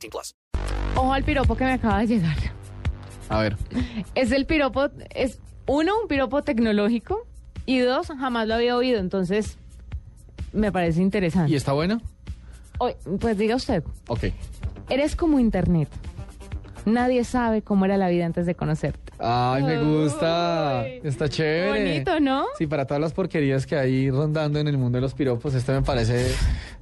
18. Ojo al piropo que me acaba de llegar. A ver. Es el piropo, es uno, un piropo tecnológico y dos, jamás lo había oído, entonces me parece interesante. ¿Y está buena? O, pues diga usted. Ok. Eres como Internet. Nadie sabe cómo era la vida antes de conocerte. Ay, me gusta. Está chévere. Bonito, ¿no? Sí, para todas las porquerías que hay rondando en el mundo de los piropos, este me parece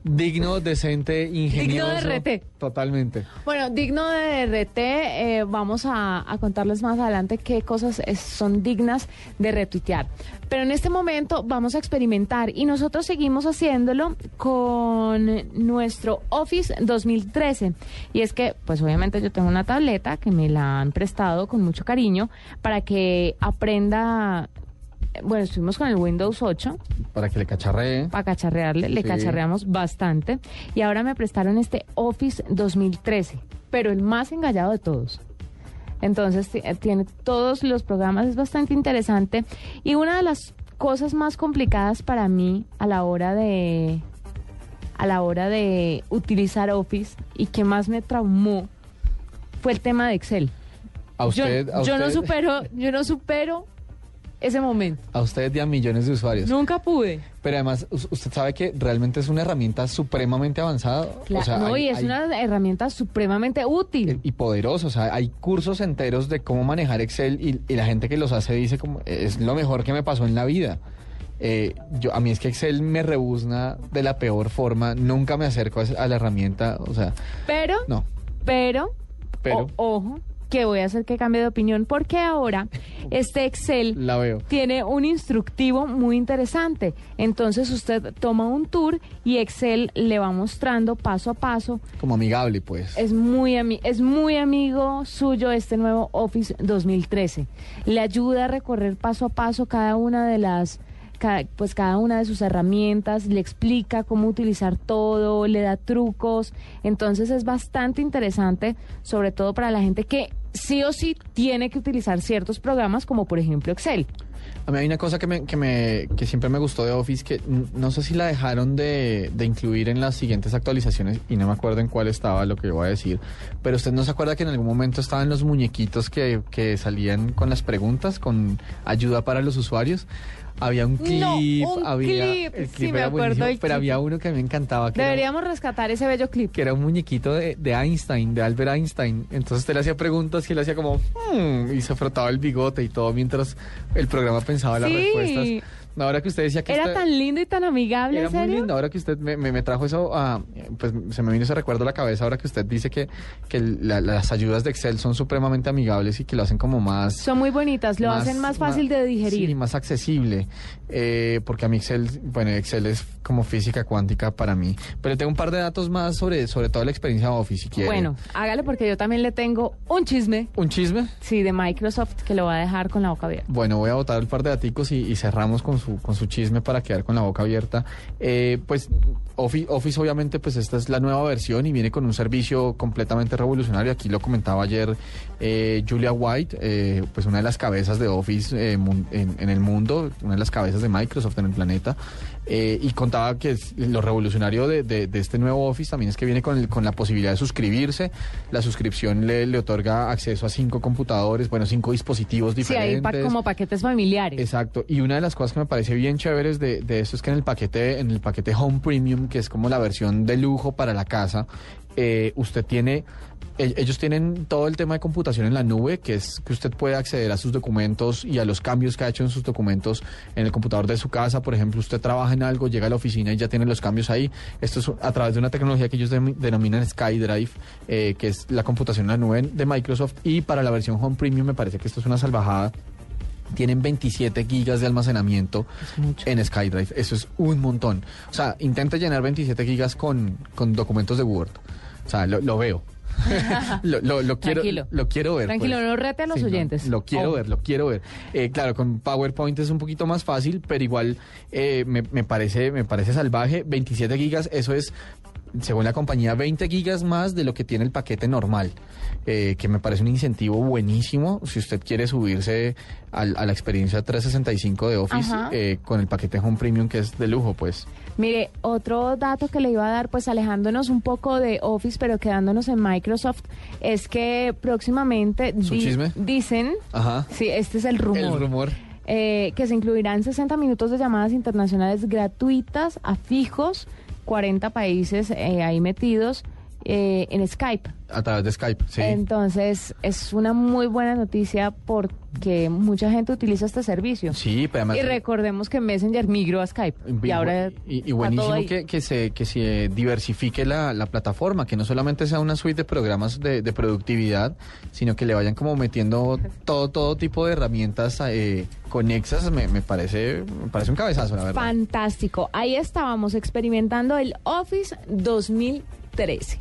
digno, decente, ingenioso. Digno de RT. Totalmente. Bueno, digno de RT, eh, vamos a, contarles más adelante qué cosas son dignas de retuitear. Pero en este momento vamos a experimentar y nosotros seguimos haciéndolo con nuestro Office 2013. Y es que, pues obviamente yo tengo una tableta que me la han prestado con mucho cariño para que aprenda bueno, estuvimos con el Windows 8. Para que le cacharree. Para cacharrearle, le cacharreamos bastante. Y ahora me prestaron este Office 2013, pero el más engallado de todos. Entonces eh, tiene todos los programas, es bastante interesante. Y una de las cosas más complicadas para mí a la hora de a la hora de utilizar Office y que más me traumó fue el tema de Excel. A usted, yo, no supero, yo no supero ese momento. A ustedes y a millones de usuarios. Nunca pude. Pero además, usted sabe que realmente es una herramienta supremamente avanzada. Claro, o sea, no, y es una herramienta supremamente útil. Y poderosa. O sea, hay cursos enteros de cómo manejar Excel y, la gente que los hace dice como es lo mejor que me pasó en la vida. Eh, yo, a mí es que Excel me rebuzna de la peor forma. Nunca me acerco a, la herramienta. O sea. Pero. No. Pero. Pero. Ojo que voy a hacer que cambie de opinión porque ahora este Excel La veo. tiene un instructivo muy interesante. Entonces usted toma un tour y Excel le va mostrando paso a paso. Como amigable, pues. Es muy, es muy amigo suyo este nuevo Office 2013. Le ayuda a recorrer paso a paso cada una de las pues cada una de sus herramientas, le explica cómo utilizar todo, le da trucos. Entonces es bastante interesante, sobre todo para la gente que sí o sí tiene que utilizar ciertos programas como por ejemplo Excel. A mí hay una cosa que, me, que, me, que siempre me gustó de Office, que no sé si la dejaron de, de, incluir en las siguientes actualizaciones y no me acuerdo en cuál estaba lo que voy a decir, pero usted no se acuerda que en algún momento estaban los muñequitos que, que salían con las preguntas, con ayuda para los usuarios. Había un clip, no, un había clip. el clip sí, me acuerdo pero había uno que a mí me encantaba. Que Deberíamos era, rescatar ese bello clip. Que era un muñequito de, de, Einstein, de Albert Einstein. Entonces usted le hacía preguntas y él hacía como hmm", y se frotaba el bigote y todo mientras el programa pensado las respuestas. Ahora que usted decía que... Era tan lindo y tan amigable, Era muy lindo. Ahora que usted me, trajo eso, pues se me vino ese recuerdo a la cabeza ahora que usted dice que, que las ayudas de Excel son supremamente amigables y que lo hacen como más... Son muy bonitas, lo hacen más fácil de digerir. Sí, más accesible. Eh, porque a mí Excel, bueno, Excel es como física cuántica para mí. Pero tengo un par de datos más sobre, sobre toda la experiencia Office, si quiere. Bueno, hágale porque yo también le tengo un chisme. ¿Un chisme? Sí, de Microsoft que lo va a dejar con la boca abierta. Bueno, voy a botar el par de daticos y, y cerramos con su con su chisme para quedar con la boca abierta. Eh, pues Office, Office, obviamente, pues esta es la nueva versión y viene con un servicio completamente revolucionario. Aquí lo comentaba ayer eh, Julia White, eh, pues una de las cabezas de Office eh, en, el mundo, una de las cabezas de Microsoft en el planeta. Eh, y contaba que lo revolucionario de, este nuevo Office también es que viene con, el, con la posibilidad de suscribirse. La suscripción le, otorga acceso a cinco computadores, bueno, cinco dispositivos diferentes. Sí, hay como paquetes familiares. Exacto. Y una de las cosas que me parece bien chéveres de, de esto es que en el paquete, en el paquete Home Premium, que es como la versión de lujo para la casa, eh, usted tiene ellos tienen todo el tema de computación en la nube, que es que usted puede acceder a sus documentos y a los cambios que ha hecho en sus documentos en el computador de su casa. Por ejemplo, usted trabaja en algo, llega a la oficina y ya tiene los cambios ahí. Esto es a través de una tecnología que ellos denominan SkyDrive, eh, que es la computación en la nube de Microsoft. Y para la versión Home Premium me parece que esto es una salvajada tienen 27 gigas de almacenamiento en SkyDrive. Eso es un montón. O sea, intenta llenar 27 gigas con, con documentos de Word. O sea, lo veo. lo, lo- lo quiero, Tranquilo. lo quiero ver. Tranquilo, pues. no rete a los oyentes. lo quiero Oh. ver, lo quiero ver. Eh, claro, con PowerPoint es un poquito más fácil, pero igual eh, me, me parece, me parece salvaje. 27 gigas, eso es, según la compañía, 20 gigas más de lo que tiene el paquete normal. eh, que me parece un incentivo buenísimo si usted quiere subirse al- a la experiencia 365 de Office eh, con el paquete Home Premium que es de lujo, pues. Mire, otro dato que le iba a dar, pues alejándonos un poco de Office, pero quedándonos en Microsoft, es que próximamente dicen, Ajá. sí, este es el rumor, El rumor. Eh, que se incluirán 60 minutos de llamadas internacionales gratuitas a fijos, 40 países eh, ahí metidos eh, en Skype. A través de Skype, sí. Entonces, es una muy buena noticia porque mucha gente utiliza este servicio. Sí, pero además... Y recordemos que Messenger migró a Skype. Y, Y, ahora y- buenísimo que, que se que se diversifique la, la plataforma, que no solamente sea una suite de programas de, de productividad, sino que le vayan como metiendo todo todo tipo de herramientas eh, conexas. Me, me parece me parece un cabezazo, la verdad. Fantástico. Ahí estábamos experimentando el Office 2013.